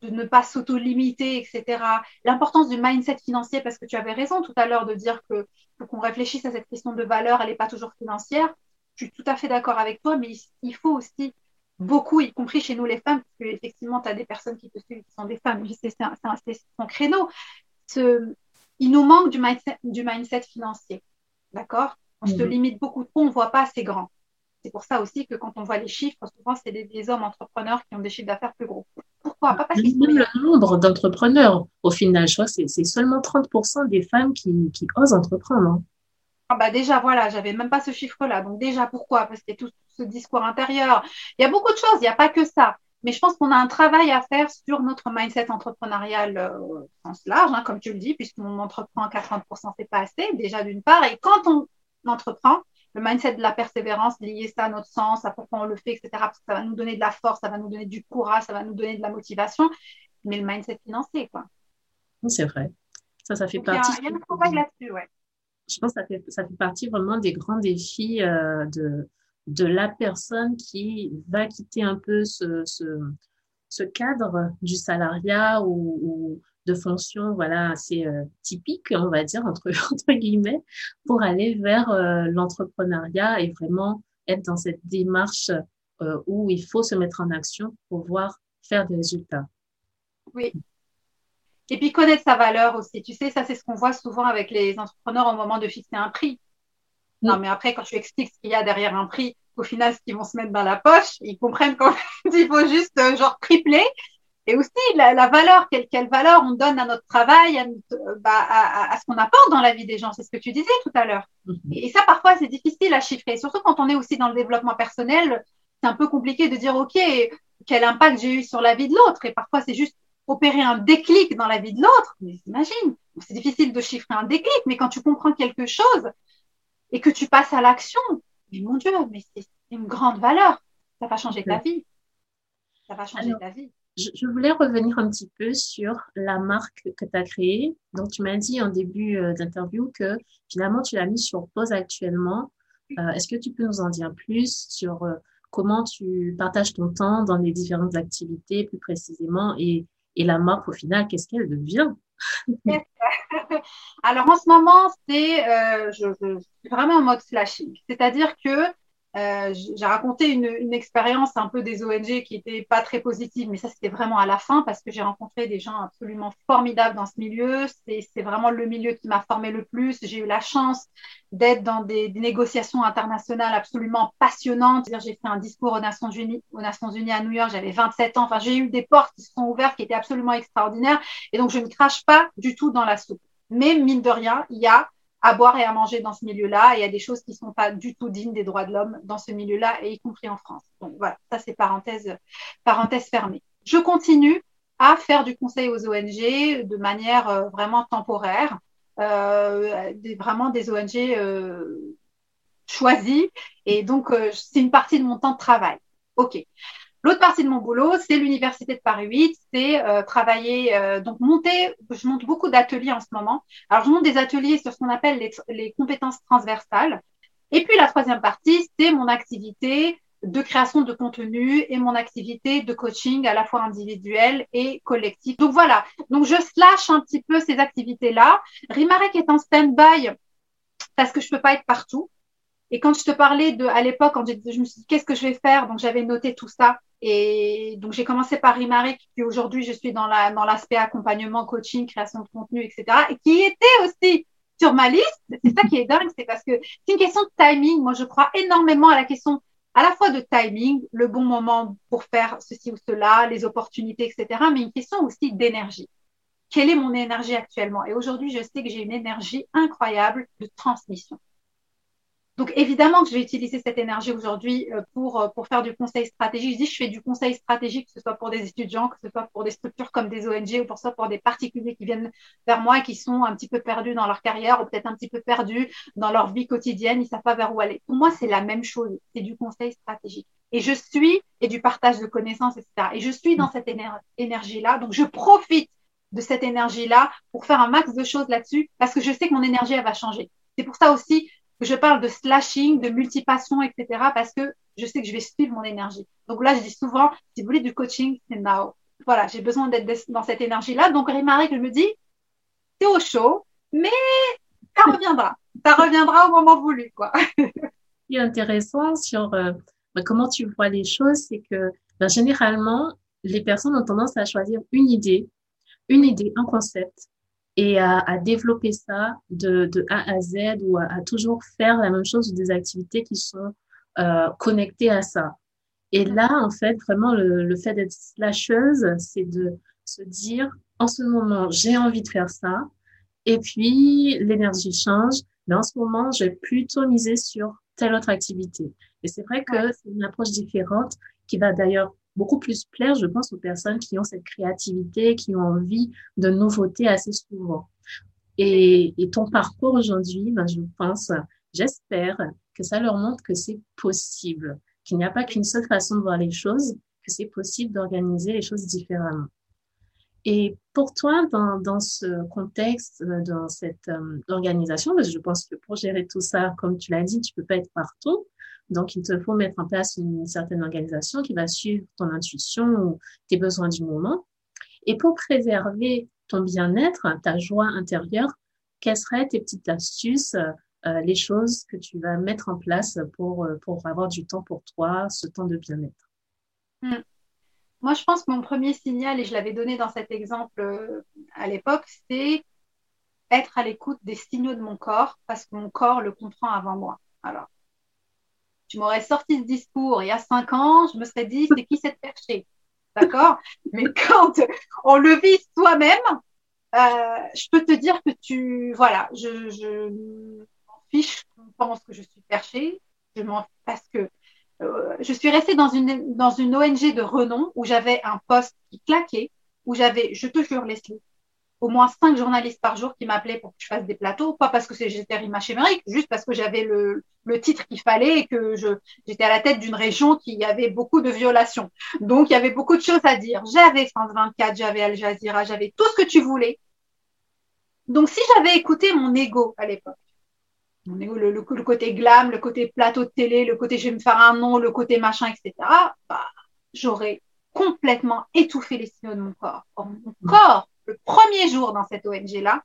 [SPEAKER 3] de ne pas s'auto-limiter, etc. L'importance du mindset financier, parce que tu avais raison tout à l'heure de dire que faut qu'on réfléchisse à cette question de valeur, elle n'est pas toujours financière. Je suis tout à fait d'accord avec toi, mais il faut aussi beaucoup, y compris chez nous les femmes, parce qu'effectivement, tu as des personnes qui te suivent qui sont des femmes, c'est son créneau. Ce, il nous manque du mindset, du mindset financier. D'accord? On se mhm. limite beaucoup trop, on ne voit pas assez grand. C'est pour ça aussi que quand on voit les chiffres, souvent, c'est des, hommes entrepreneurs qui ont des chiffres d'affaires plus gros. Pourquoi? Pas parce
[SPEAKER 2] Même le nombre d'entrepreneurs, au final, je crois que c'est seulement 30% des femmes qui, osent entreprendre. Hein.
[SPEAKER 3] Ah bah déjà, voilà, j'avais même pas ce chiffre-là. Donc déjà, pourquoi? Parce qu'il y a tout ce discours intérieur. Il y a beaucoup de choses, il n'y a pas que ça. Mais je pense qu'on a un travail à faire sur notre mindset entrepreneurial euh, au sens large, hein, comme tu le dis, puisqu'on entreprend à 80%, c'est pas assez, déjà d'une part. Et quand on entreprend, le mindset de la persévérance, lier ça à notre sens, à pourquoi on le fait, etc. Parce que ça va nous donner de la force, ça va nous donner du courage, ça va nous donner de la motivation. Mais le mindset financier, quoi.
[SPEAKER 2] C'est vrai. Ça, ça fait partie.
[SPEAKER 3] Il y a, un travail là-dessus, ouais.
[SPEAKER 2] Je pense que ça fait, ça fait partie vraiment des grands défis euh, de, de la personne qui va quitter un peu ce, ce, ce cadre du salariat ou, ou de fonctions voilà assez euh, typiques on va dire entre (laughs) entre guillemets pour aller vers euh, l'entrepreneuriat et vraiment être dans cette démarche euh, où il faut se mettre en action pour pouvoir faire des résultats.
[SPEAKER 3] Oui. Et puis connaître sa valeur aussi. Tu sais, ça c'est ce qu'on voit souvent avec les entrepreneurs au moment de fixer un prix. Non, mais après, quand tu expliques ce qu'il y a derrière un prix, au final, ce qu'ils vont se mettre dans la poche, ils comprennent (laughs) qu'il faut juste genre tripler et aussi la, valeur, quelle, quelle, valeur on donne à notre travail, à, bah, à, à ce qu'on apporte dans la vie des gens. C'est ce que tu disais tout à l'heure. Mm-hmm. Et ça, parfois, c'est difficile à chiffrer. Surtout quand on est aussi dans le développement personnel, c'est un peu compliqué de dire, OK, quel impact j'ai eu sur la vie de l'autre. Et parfois, c'est juste opérer un déclic dans la vie de l'autre. Mais imagine, c'est difficile de chiffrer un déclic, mais quand tu comprends quelque chose et que tu passes à l'action, mais mon Dieu, mais c'est une grande valeur. Ça va changer ta vie. Ça va changer ta vie
[SPEAKER 2] je, voulais revenir un petit peu sur la marque que tu as créée. Donc, tu m'as dit en début euh, d'interview que finalement, tu l'as mis sur pause actuellement. Euh, est-ce que tu peux nous en dire plus sur euh, comment tu partages ton temps dans les différentes activités plus précisément et, et la marque au final, qu'est-ce qu'elle devient? (laughs)
[SPEAKER 3] Alors en ce moment, c'est je, je, suis vraiment en mode slashing. C'est-à-dire que euh, j'ai raconté une, expérience un peu des ONG qui était pas très positive, mais ça c'était vraiment à la fin parce que j'ai rencontré des gens absolument formidables dans ce milieu. C'est vraiment le milieu qui m'a formé le plus. J'ai eu la chance d'être dans des, des, négociations internationales absolument passionnantes. J'ai fait un discours aux Nations Unies, aux Nations Unies à New York. J'avais 27 ans. Enfin, j'ai eu des portes qui se sont ouvertes qui étaient absolument extraordinaires. Et donc, je ne crache pas du tout dans la soupe. Mais mine de rien, il y a à boire et à manger dans ce milieu-là. il y a des choses qui ne sont pas du tout dignes des droits de l'homme dans ce milieu-là, et y compris en France. Donc voilà, ça c'est parenthèse, parenthèse fermée. Je continue à faire du conseil aux ONG de manière euh, vraiment temporaire, euh, vraiment des ONG euh, choisies, et donc euh, c'est une partie de mon temps de travail. OK. L'autre partie de mon boulot, c'est l'université de Paris 8, c'est euh, travailler, euh, donc monter, je monte beaucoup d'ateliers en ce moment. Alors, je monte des ateliers sur ce qu'on appelle les, compétences transversales. Et puis, la troisième partie, c'est mon activité de création de contenu et mon activité de coaching à la fois individuel et collectif. Donc voilà, donc je slash un petit peu ces activités-là. Rimarek est en stand-by parce que je peux pas être partout. Et quand je te parlais de, à l'époque, je me suis dit, qu'est-ce que je vais faire? Donc, j'avais noté tout ça. Et donc, j'ai commencé par Rimaric, puis aujourd'hui, je suis dans la, dans l'aspect accompagnement, coaching, création de contenu, etc. Et qui était aussi sur ma liste. C'est ça qui est dingue, c'est parce que c'est une question de timing. Moi, je crois énormément à la question à la fois de timing, le bon moment pour faire ceci ou cela, les opportunités, etc., mais une question aussi d'énergie. Quelle est mon énergie actuellement? Et aujourd'hui, je sais que j'ai une énergie incroyable de transmission. Donc évidemment que je vais utiliser cette énergie aujourd'hui euh, pour, euh, pour faire du conseil stratégique. Je dis je fais du conseil stratégique, que ce soit pour des étudiants, que ce soit pour des structures comme des ONG ou pour ça pour des particuliers qui viennent vers moi et qui sont un petit peu perdus dans leur carrière ou peut-être un petit peu perdus dans leur vie quotidienne, ils savent pas vers où aller. Pour moi, c'est la même chose, c'est du conseil stratégique. Et je suis, et du partage de connaissances, etc. Et je suis dans cette énergie-là, donc je profite de cette énergie-là pour faire un max de choses là-dessus parce que je sais que mon énergie, elle va changer. C'est pour ça aussi je parle de slashing, de multipassion, etc. parce que je sais que je vais suivre mon énergie. Donc là, je dis souvent, si vous voulez du coaching, c'est now. Voilà, j'ai besoin d'être dans cette énergie-là. Donc, Rémarie, je me dis, c'est au chaud, mais ça reviendra. Ça reviendra au moment voulu, quoi.
[SPEAKER 2] Ce qui est intéressant sur euh, bah, comment tu vois les choses, c'est que bah, généralement, les personnes ont tendance à choisir une idée, une idée, un concept, et à, à, développer ça de, de, A à Z ou à, toujours faire la même chose ou des activités qui sont euh, connectées à ça. Et là, en fait, vraiment, le, le fait d'être slasheuse, c'est de se dire, en ce moment, j'ai envie de faire ça. Et puis, l'énergie change. Mais en ce moment, je vais plutôt miser sur telle autre activité. Et c'est vrai que c'est une approche différente qui va d'ailleurs beaucoup plus plaire, je pense, aux personnes qui ont cette créativité, qui ont envie de nouveautés assez souvent. Et, ton parcours aujourd'hui, ben, je pense, j'espère que ça leur montre que c'est possible, qu'il n'y a pas qu'une seule façon de voir les choses, que c'est possible d'organiser les choses différemment. Et pour toi, dans, dans ce contexte, euh, dans cette euh, organisation, parce que je pense que pour gérer tout ça, comme tu l'as dit, tu peux pas être partout. Donc, il te faut mettre en place une certaine organisation qui va suivre ton intuition ou tes besoins du moment. Et pour préserver ton bien-être, ta joie intérieure, quelles seraient tes petites astuces, euh, les choses que tu vas mettre en place pour, euh, pour avoir du temps pour toi, ce temps de bien-être?
[SPEAKER 3] Hmm. Moi, je pense que mon premier signal, et je l'avais donné dans cet exemple euh, à l'époque, c'est être à l'écoute des signaux de mon corps parce que mon corps le comprend avant moi. Alors, tu m'aurais sorti ce discours il y a cinq ans, je me serais dit, c'est qui cette perché D'accord? Mais quand on le vit soi-même, euh, je peux te dire que tu. Voilà, je, je m'en fiche qu'on pense que je suis perché. Je m'en parce que euh, je suis restée dans une, dans une ONG de renom où j'avais un poste qui claquait, où j'avais, je te jure, Leslie, au moins cinq journalistes par jour qui m'appelaient pour que je fasse des plateaux, pas parce que j'étais Rima Chemeric, juste parce que j'avais le, le, titre qu'il fallait et que j'étais à la tête d'une région qui avait beaucoup de violations. Donc, il y avait beaucoup de choses à dire. J'avais France 24, j'avais Al Jazeera, j'avais tout ce que tu voulais. Donc, si j'avais écouté mon ego à l'époque, mon ego, le, le, côté glam, le côté plateau de télé, le côté je vais me faire un nom, le côté machin, etc., bah, j'aurais complètement étouffé les signaux de mon corps. mon corps le premier jour dans cette ONG-là,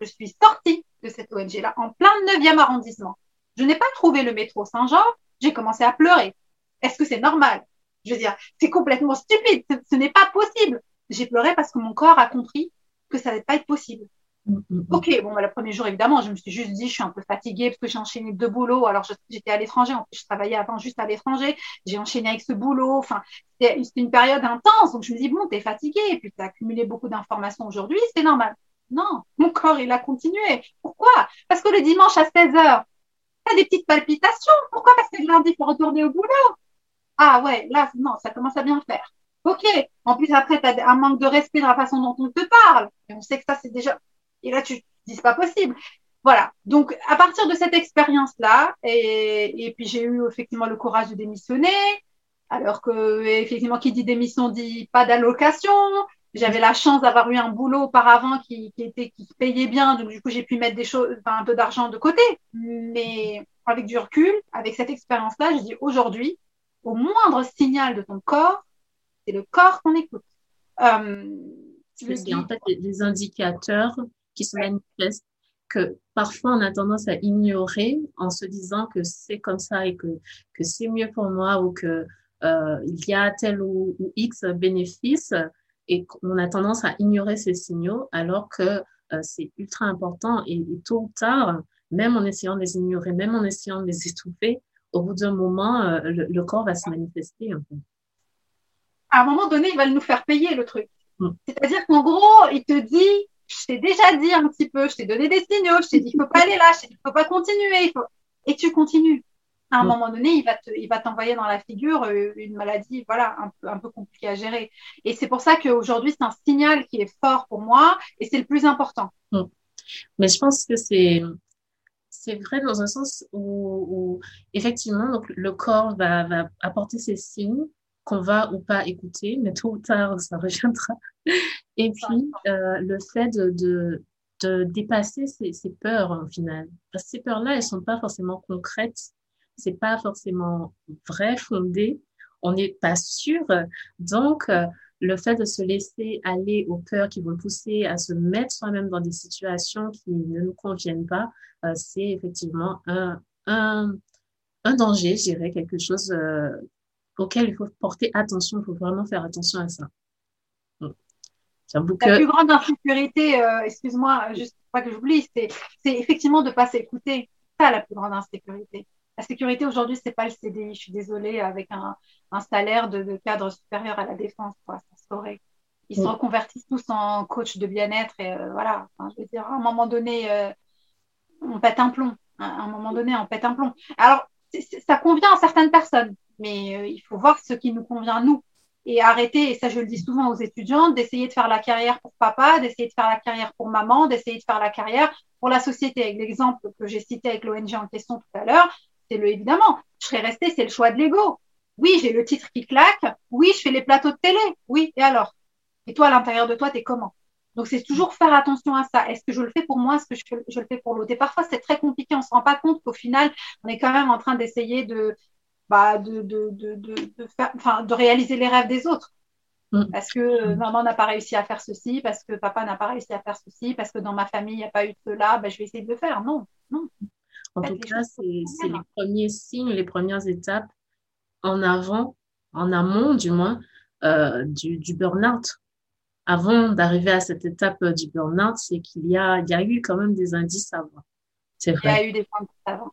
[SPEAKER 3] je suis sortie de cette ONG-là en plein 9e arrondissement. Je n'ai pas trouvé le métro Saint-Jean, j'ai commencé à pleurer. Est-ce que c'est normal? Je veux dire, c'est complètement stupide, ce, n'est pas possible. J'ai pleuré parce que mon corps a compris que ça n'allait pas être possible. Mm, mm, mm. Ok, bon, bah, le premier jour, évidemment, je me suis juste dit, je suis un peu fatiguée parce que j'ai enchaîné deux boulots. Alors, j'étais à l'étranger, je travaillais avant juste à l'étranger. J'ai enchaîné avec ce boulot. Enfin, c'était une période intense. Donc, je me dis, bon, t'es fatiguée et puis t'as accumulé beaucoup d'informations aujourd'hui, c'est normal. Non, mon corps, il a continué. Pourquoi? Parce que le dimanche à 16 heures, t'as des petites palpitations. Pourquoi? Parce que le lundi, il faut retourner au boulot. Ah ouais, là, non, ça commence à bien faire. Ok. En plus, après, tu as un manque de respect dans la façon dont on te parle. Et on sait que ça, c'est déjà et là, tu dis, c'est pas possible. Voilà. Donc, à partir de cette expérience-là, et, et puis j'ai eu effectivement le courage de démissionner, alors que, effectivement, qui dit démission dit pas d'allocation. J'avais la chance d'avoir eu un boulot auparavant qui, qui était, qui payait bien, donc du coup, j'ai pu mettre des choses, enfin, un peu d'argent de côté. Mais avec du recul, avec cette expérience-là, je dis aujourd'hui, au moindre signal de ton corps, c'est le corps qu'on écoute.
[SPEAKER 2] Euh, en fait, les indicateurs qui se manifestent que parfois on a tendance à ignorer en se disant que c'est comme ça et que, que c'est mieux pour moi ou que euh, il y a tel ou, X bénéfice et qu'on a tendance à ignorer ces signaux alors que euh, c'est ultra important et, tôt ou tard, même en essayant de les ignorer, même en essayant de les étouffer, au bout d'un moment, euh, le, corps va se manifester.
[SPEAKER 3] À un moment donné, il va nous faire payer le truc. Mm. C'est-à-dire qu'en gros, il te dit, je t'ai déjà dit un petit peu, je t'ai donné des signaux, je t'ai dit, il faut pas aller là, il faut pas continuer, il faut... et tu continues à un mm. moment donné, il va il va t'envoyer dans la figure euh, une maladie, voilà, un peu, un peu compliquée à gérer. Et c'est pour ça qu'aujourd'hui, c'est un signal qui est fort pour moi et c'est le plus important. Mm.
[SPEAKER 2] Mais je pense que c'est, c'est vrai dans un sens où, effectivement, donc, le corps va, va apporter ses signes qu'on va ou pas écouter, mais tôt ou tard, ça reviendra. Et puis, euh, le fait de, de, dépasser ces, ces, peurs, au final. Parce que ces peurs-là, elles sont pas forcément concrètes c'est pas forcément vrai, fondé, on n'est pas sûr. Donc, euh, le fait de se laisser aller aux peurs qui vont pousser à se mettre soi-même dans des situations qui ne nous conviennent pas, euh, c'est effectivement un, un, un, danger, je dirais, quelque chose euh, auquel il faut porter attention, il faut vraiment faire attention à ça.
[SPEAKER 3] La plus grande insécurité, excuse-moi, juste pas que j'oublie, c'est effectivement de ne pas s'écouter. Ça, la plus grande insécurité. La sécurité aujourd'hui, c'est pas le CDI. Je suis désolée, avec un, un salaire de, cadre supérieur à la défense, quoi, ça saurait. Ils se reconvertissent tous en coach de bien-être et euh, voilà. je veux dire, à un moment donné, euh, on pète un plomb. À un moment donné, on pète un plomb. Alors, ça convient à certaines personnes, mais euh, il faut voir ce qui nous convient à nous et arrêter, et ça je le dis souvent aux étudiants, d'essayer de faire la carrière pour papa, d'essayer de faire la carrière pour maman, d'essayer de faire la carrière pour la société. Avec l'exemple que j'ai cité avec l'ONG en question tout à l'heure, le évidemment. Je serais restée, c'est le choix de l'ego. Oui, j'ai le titre qui claque. Oui, je fais les plateaux de télé. Oui, et alors? Et toi, à l'intérieur de toi, t'es comment? Donc, c'est toujours faire attention à ça. Est-ce que je le fais pour moi? Est-ce que je, le fais pour l'autre? Et parfois, c'est très compliqué. On ne se rend pas compte qu'au final, on est quand même en train d'essayer de, bah, de, de, de, de, faire, de réaliser les rêves des autres. Mm. Parce que maman n'a pas réussi à faire ceci, parce que papa n'a pas réussi à faire ceci, parce que dans ma famille, il n'y a pas eu de cela, bah, je vais essayer de le faire. Non, non.
[SPEAKER 2] En tout cas, c'est les premiers signes, les premières étapes en avant, en amont du moins, euh, du, du burn-out. Avant d'arriver à cette étape euh, du burn-out, c'est qu'il y a, il y a eu quand même des indices à voir.
[SPEAKER 3] C'est vrai. Il y a eu des indices avant.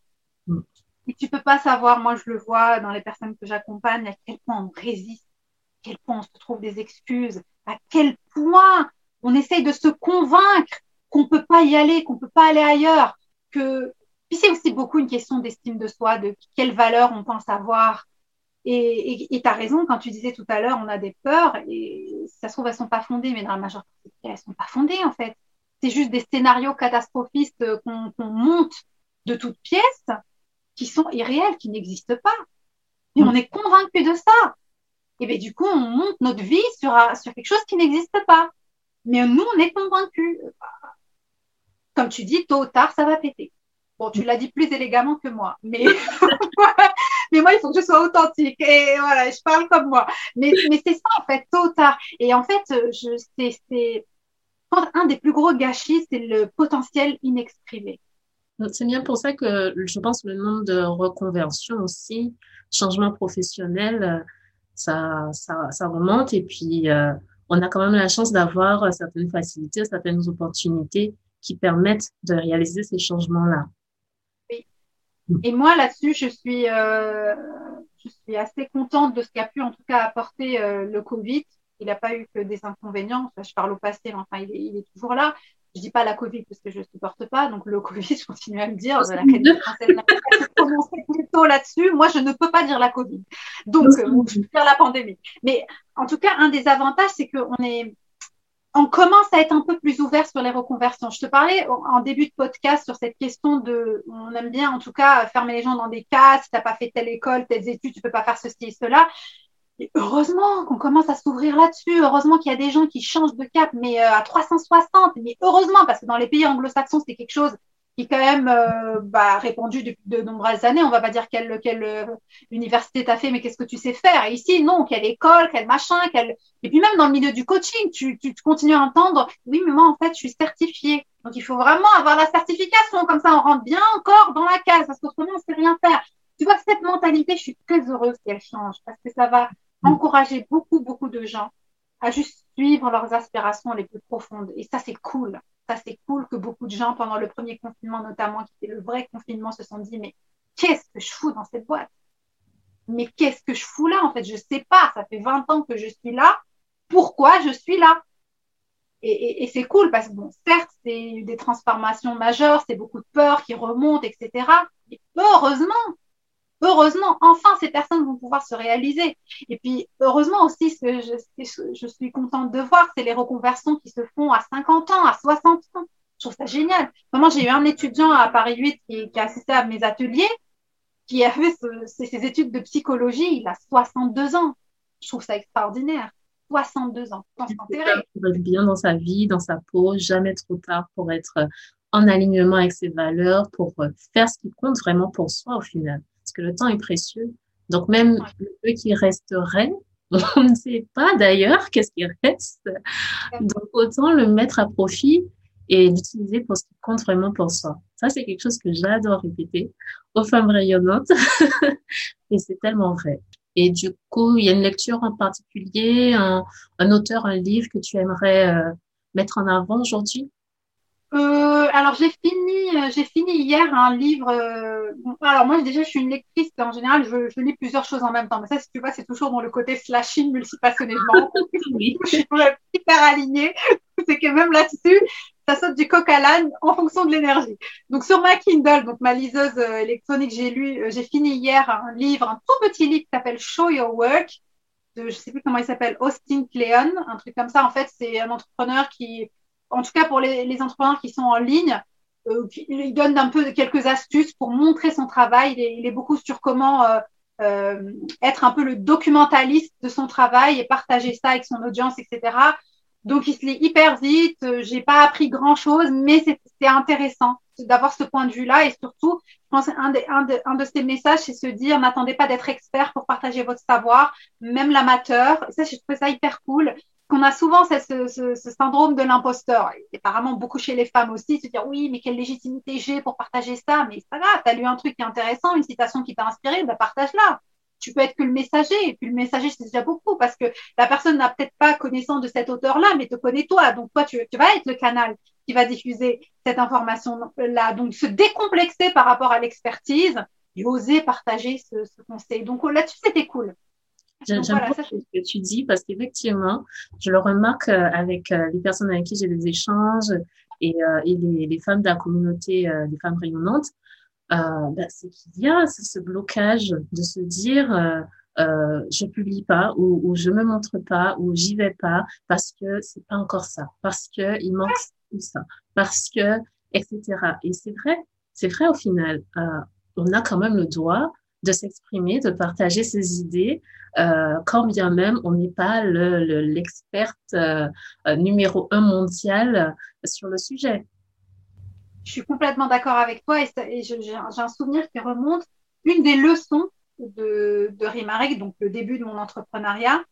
[SPEAKER 3] Et tu peux pas savoir, moi je le vois dans les personnes que j'accompagne, à quel point on résiste, à quel point on se trouve des excuses, à quel point on essaye de se convaincre qu'on peut pas y aller, qu'on peut pas aller ailleurs, que puis c'est aussi beaucoup une question d'estime de soi, de quelle valeur on pense avoir. Et tu as raison, quand tu disais tout à l'heure, on a des peurs, et ça se trouve, elles sont pas fondées, mais dans la des cas, elles sont pas fondées, en fait. C'est juste des scénarios catastrophistes qu'on monte de toutes pièces, qui sont irréels, qui n'existent pas. Et on est convaincu de ça. Et bien, du coup, on monte notre vie sur, sur quelque chose qui n'existe pas. Mais nous, on est convaincus. Comme tu dis, tôt ou tard, ça va péter. Bon, tu l'as dit plus élégamment que moi, mais, (laughs) mais moi, il faut que je sois authentique et voilà, je parle comme moi. Mais, mais c'est ça, en fait, tôt ou tard. Et en fait, je, c'est, un des plus gros gâchis, c'est le potentiel inexprimé.
[SPEAKER 2] C'est bien pour ça que je pense le nombre de reconversions aussi, changement professionnel, ça, ça, ça remonte et puis euh, on a quand même la chance d'avoir certaines facilités, certaines opportunités qui permettent de réaliser ces changements-là.
[SPEAKER 3] Et moi, là-dessus, je suis, euh, je suis assez contente de ce qu'a pu en tout cas apporter euh, le Covid. Il n'a pas eu que des inconvénients. je parle au passé, mais enfin, il est toujours là. Je dis pas la Covid parce que je ne supporte pas. Donc, le (laughs) Covid, je continue à le dire. L'Académie française plutôt là-dessus. Moi, je ne peux pas dire la Covid. Donc, euh, je peux dire la pandémie. Mais en tout cas, un des avantages, c'est qu'on est, on commence à être un peu plus ouvert sur les reconversions. Je te parlais en début de podcast sur cette question de, on aime bien en tout cas fermer les gens dans des cas, si tu n'as pas fait telle école, telles études, tu peux pas faire ceci et cela. Et heureusement qu'on commence à s'ouvrir là-dessus, heureusement qu'il y a des gens qui changent de cap, mais euh, à 360, mais heureusement, parce que dans les pays anglo-saxons, c'est quelque chose qui quand même euh, bah, répandu depuis de nombreuses années. On va pas dire quelle, quelle euh, université t'as fait, mais qu'est-ce que tu sais faire. Et ici, non, quelle école, quel machin, quel... Et puis même dans le milieu du coaching, tu, tu continues à entendre, oui, mais moi, en fait, je suis certifiée. Donc, il faut vraiment avoir la certification. Comme ça, on rentre bien encore dans la case parce qu'autrement, on ne sait rien faire. Tu vois, cette mentalité, je suis très heureuse qu'elle change parce que ça va encourager beaucoup, beaucoup de gens à juste suivre leurs aspirations les plus profondes. Et ça, c'est cool. Ça, c'est cool que beaucoup de gens, pendant le premier confinement notamment, qui était le vrai confinement, se sont dit, mais qu'est-ce que je fous dans cette boîte? Mais qu'est-ce que je fous là En fait, je sais pas. Ça fait 20 ans que je suis là. Pourquoi je suis là? Et, et, c'est cool parce que, bon, certes, c'est des transformations majeures, c'est beaucoup de peur qui remontent, etc. Mais heureusement, heureusement, enfin, ces personnes vont pouvoir se réaliser. Et puis, heureusement aussi, ce que je, je suis contente de voir, c'est les reconversions qui se font à 50 ans, à 60 ans. Je trouve ça génial. Vraiment, j'ai eu un étudiant à Paris 8 qui, qui a assisté à mes ateliers, qui a fait ses études de psychologie, il a 62 ans. Je trouve ça extraordinaire. 62 ans. Pour
[SPEAKER 2] être bien dans sa vie, dans sa peau, jamais trop tard pour être en alignement avec ses valeurs, pour faire ce qui compte vraiment pour soi au final parce que le temps est précieux. Donc même eux qui resteraient, (laughs) on ne sait pas d'ailleurs qu'est-ce qui reste. Donc autant le mettre à profit et l'utiliser pour ce qui compte vraiment pour soi. Ça, c'est quelque chose que j'adore répéter aux femmes rayonnantes. (laughs) et c'est tellement vrai. Et du coup, il y a une lecture en particulier, un, auteur, un livre que tu aimerais euh, mettre en avant aujourd'hui?
[SPEAKER 3] Euh, alors j'ai fini, euh, j'ai fini hier un livre. Euh, alors moi déjà je suis une lectrice en général, je, je, lis plusieurs choses en même temps. Mais ça, si tu vois, c'est toujours dans le côté slashing, multipassionnément. (laughs) oui. je suis hyper alignée. (laughs) c'est que même là-dessus, ça saute du coq à l'âne en fonction de l'énergie. Donc sur ma Kindle, donc ma liseuse électronique, j'ai lu, j'ai fini hier un livre, un tout petit livre qui s'appelle Show Your Work. De, je sais plus comment il s'appelle, Austin Kleon, un truc comme ça. En fait, c'est un entrepreneur qui en tout cas pour les, les entrepreneurs qui sont en ligne, euh, il donne un peu quelques astuces pour montrer son travail. Il est, il est beaucoup sur comment euh, euh, être un peu le documentaliste de son travail et partager ça avec son audience, etc. Donc il se lit hyper vite. Euh, j'ai pas appris grand chose, mais c'est intéressant d'avoir ce point de vue-là et surtout, je pense un, des, un, de, un de ces messages, c'est se dire n'attendez pas d'être expert pour partager votre savoir, même l'amateur. Ça, je trouve ça hyper cool qu'on a souvent ce, syndrome de l'imposteur, apparemment beaucoup chez les femmes aussi, se dire oui, mais quelle légitimité j'ai pour partager ça, mais c'est pas grave, tu as lu un truc qui est intéressant, une citation qui t'a inspiré, bah partage-la. Tu peux être que le messager, et puis le messager, c'est déjà beaucoup, parce que la personne n'a peut-être pas connaissance de cet auteur-là, mais te connaît toi, donc toi, tu, tu vas être le canal qui va diffuser cette information-là. Donc, se décomplexer par rapport à l'expertise et oser partager ce, ce conseil. Donc, là-dessus, c'était cool.
[SPEAKER 2] J'aime beaucoup ce que tu dis parce qu'effectivement, je le remarque euh, avec euh, les personnes avec qui j'ai des échanges et, euh, et les, les, femmes de la communauté, les femmes rayonnantes, euh, bah, c'est qu'il y a ce blocage de se dire euh, je publie pas ou, ou je me montre pas ou j'y vais pas parce que c'est pas encore ça, parce que il manque tout ça, parce que etc. Et c'est vrai, c'est vrai au final, on a quand même le droit de s'exprimer, de partager ses idées, euh, quand bien même on n'est pas l'experte le, euh, numéro un mondial sur le sujet.
[SPEAKER 3] Je suis complètement d'accord avec toi et, j'ai un souvenir qui remonte. Une des leçons de, de Rimarek, donc le début de mon entrepreneuriat,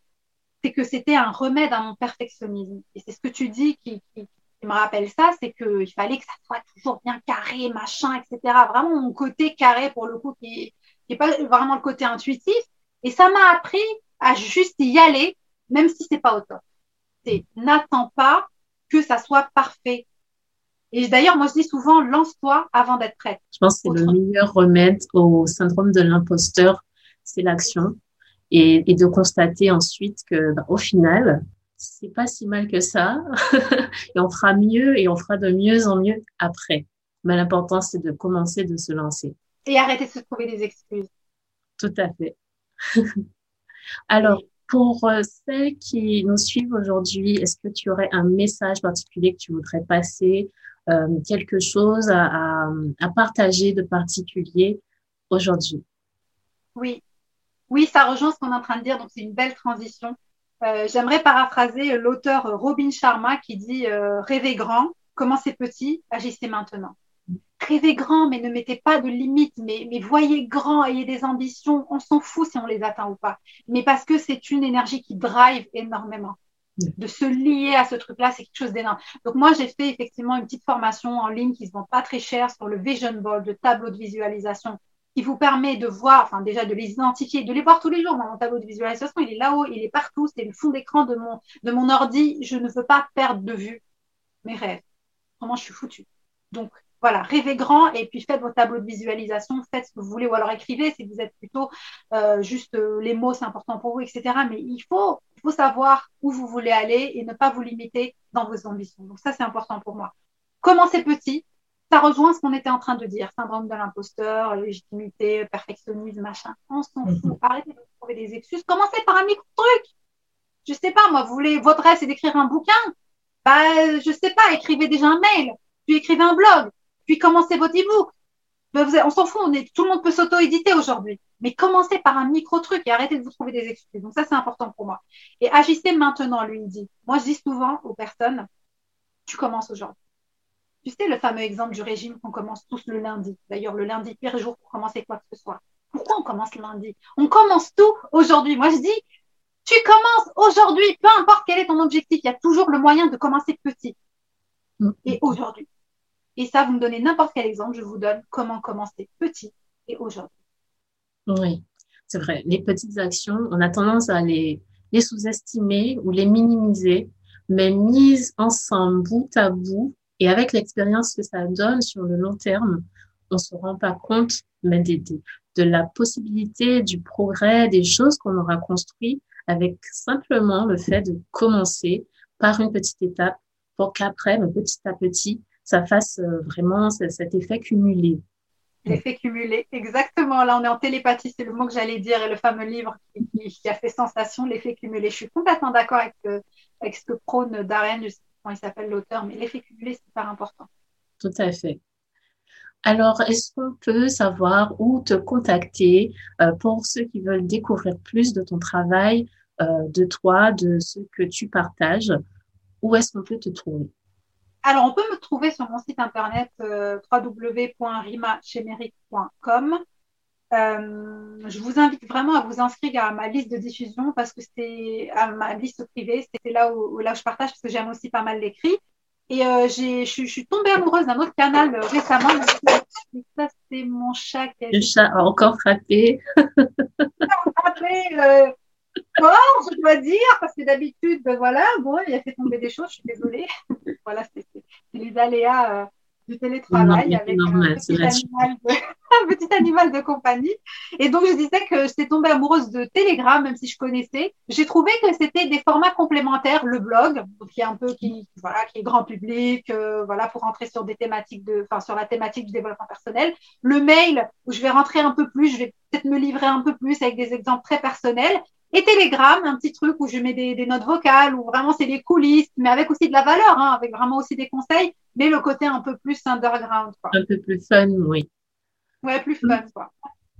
[SPEAKER 3] c'est que c'était un remède à mon perfectionnisme. Et c'est ce que tu dis qui, qui, me rappelle ça, c'est qu'il fallait que ça soit toujours bien carré, machin, etc. Vraiment mon côté carré pour le coup qui, qui n'est pas vraiment le côté intuitif. Et ça m'a appris à juste y aller, même si c'est pas au top. C'est n'attends pas que ça soit parfait. Et d'ailleurs, moi, je dis souvent, lance-toi avant d'être prête.
[SPEAKER 2] Je pense que c'est le meilleur remède au syndrome de l'imposteur, c'est l'action. Et, et, de constater ensuite que, bah, au final, c'est pas si mal que ça. (laughs) et on fera mieux et on fera de mieux en mieux après. Mais l'important, c'est de commencer, de se lancer.
[SPEAKER 3] Et arrêter de se trouver des excuses.
[SPEAKER 2] Tout à fait. (laughs) Alors, pour euh, celles qui nous suivent aujourd'hui, est-ce que tu aurais un message particulier que tu voudrais passer, euh, quelque chose à, à, à, partager de particulier aujourd'hui?
[SPEAKER 3] Oui, oui, ça rejoint ce qu'on est en train de dire, donc c'est une belle transition. Euh, J'aimerais paraphraser l'auteur Robin Sharma qui dit euh, Rêvez grand, commencez petit, agissez maintenant rêvez grand, mais ne mettez pas de limites, mais, mais voyez grand, ayez des ambitions. On s'en fout si on les atteint ou pas. Mais parce que c'est une énergie qui drive énormément. de se lier à ce truc-là, c'est quelque chose d'énorme. Donc moi, j'ai fait effectivement une petite formation en ligne qui se vend pas très cher sur le Vision Board, le tableau de visualisation, qui vous permet de voir, enfin déjà de les identifier, de les voir tous les jours. Mon tableau de visualisation, il est là-haut, il est partout, c'est le fond d'écran de mon, de mon ordi. Je ne veux pas perdre de vue mes rêves. Vraiment, je suis foutue. Donc, voilà, rêvez grand et puis faites vos tableaux de visualisation, faites ce que vous voulez ou alors écrivez si vous êtes plutôt euh, juste euh, les mots, c'est important pour vous, etc. Mais il faut, il faut savoir où vous voulez aller et ne pas vous limiter dans vos ambitions. Donc ça, c'est important pour moi. Commencez petit. Ça rejoint ce qu'on était en train de dire, syndrome de l'imposteur, légitimité, perfectionnisme, machin. On s'en fout. Mhm. Arrêtez de trouver des excuses. Commencez par un micro-truc. Je sais pas, moi, vous voulez, votre rêve, c'est d'écrire un bouquin? Bah, je sais pas, écrivez déjà un mail, puis écrivez un blog, puis commencez votre e-book. On s'en fout, on est, tout le monde peut s'auto-éditer aujourd'hui. Mais commencez par un micro-truc et arrêtez de vous trouver des excuses. Donc ça, c'est important pour moi. Et agissez maintenant, lui, il dit. Moi, je dis souvent aux personnes, tu commences aujourd'hui. Tu sais, le fameux exemple du régime qu'on commence tous le lundi. D'ailleurs, le lundi, pire jour pour commencer quoi que ce soit. Pourquoi on commence lundi? On commence tout aujourd'hui. Moi, je dis, tu commences aujourd'hui, peu importe quel est ton objectif, il y a toujours le moyen de commencer petit. Mm. Et aujourd'hui. Et ça, vous me donnez n'importe quel exemple, je vous donne comment commencer petit et aujourd'hui.
[SPEAKER 2] Oui, c'est vrai. Les petites actions, on a tendance à les, sous-estimer ou les minimiser, mais mises ensemble, bout à bout, et avec l'expérience que ça donne sur le long terme, on se rend pas compte mais de, de la possibilité du progrès, des choses qu'on aura construit avec simplement le fait de commencer par une petite étape pour qu'après, petit à petit, ça fasse euh, vraiment cet effet cumulé.
[SPEAKER 3] L'effet cumulé, exactement. Là, on est en télépathie, c'est le mot que j'allais dire, et le fameux livre qui, a fait sensation, l'effet cumulé. Je suis complètement d'accord avec, euh, avec, ce que prône Darren, je ne sais pas comment il s'appelle l'auteur, mais l'effet cumulé, c'est super important.
[SPEAKER 2] Tout à fait. Alors, est-ce qu'on peut savoir où te contacter euh, pour ceux qui veulent découvrir plus de ton travail, de toi, de ce que tu partages? Où est-ce qu'on peut te trouver?
[SPEAKER 3] Alors, on peut me trouver sur mon site internet euh, www.rimachemeric.com. Euh, je vous invite vraiment à vous inscrire à ma liste de diffusion parce que c'est à ma liste privée, c'est là où, là je partage parce que j'aime aussi pas mal l'écrit. Et euh, je suis tombée amoureuse d'un autre canal récemment. Ça, c'est mon chat
[SPEAKER 2] qui a. Le chat a encore frappé. (laughs)
[SPEAKER 3] frappé fort, je dois dire, parce que d'habitude, ben voilà, bon, il a fait tomber des choses, je suis désolée. (laughs) voilà, c'est les aléas euh, du télétravail avec un, petit animal de, (laughs) un petit animal de compagnie. Et donc, je disais que j'étais tombée amoureuse de Telegram, même si je connaissais. J'ai trouvé que c'était des formats complémentaires, le blog, qui est un peu qui, voilà, qui est grand public, euh, voilà, pour rentrer sur des thématiques de, enfin, sur la thématique du développement personnel. Le mail, où je vais rentrer un peu plus, je vais peut-être me livrer un peu plus avec des exemples très personnels. Et Telegram, un petit truc où je mets des, notes vocales, où vraiment c'est des coulisses, mais avec aussi de la valeur, hein, avec vraiment aussi des conseils, mais le côté un peu plus underground. Quoi.
[SPEAKER 2] Un peu plus fun, oui.
[SPEAKER 3] Ouais, plus fun, quoi.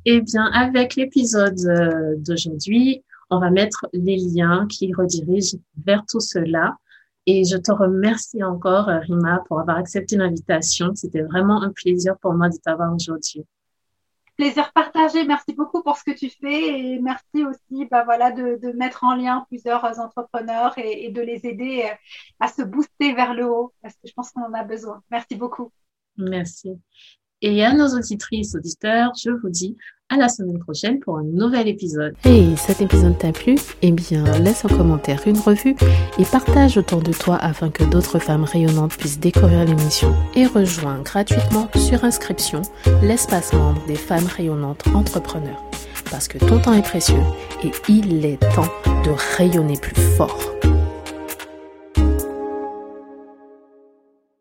[SPEAKER 2] Eh bien, avec l'épisode euh, d'aujourd'hui, on va mettre les liens qui redirigent vers tout cela. Et je te remercie encore, euh, Rima, pour avoir accepté l'invitation. C'était vraiment un plaisir pour moi de t'avoir aujourd'hui
[SPEAKER 3] plaisir partagé. Merci beaucoup pour ce que tu fais et merci aussi bah, voilà, de, mettre en lien plusieurs entrepreneurs et, et, de les aider à se booster vers le haut parce que je pense qu'on en a besoin. Merci beaucoup.
[SPEAKER 2] Merci. Et à nos auditrices, auditeurs, je vous dis à la semaine prochaine pour un nouvel épisode.
[SPEAKER 1] Et cet épisode t'a plu? Eh bien, laisse un commentaire, une revue et partage autour de toi afin que d'autres femmes rayonnantes puissent découvrir l'émission. Et rejoins gratuitement sur inscription l'espace membre des femmes rayonnantes entrepreneurs. Parce que ton temps est précieux et il est temps de rayonner plus fort.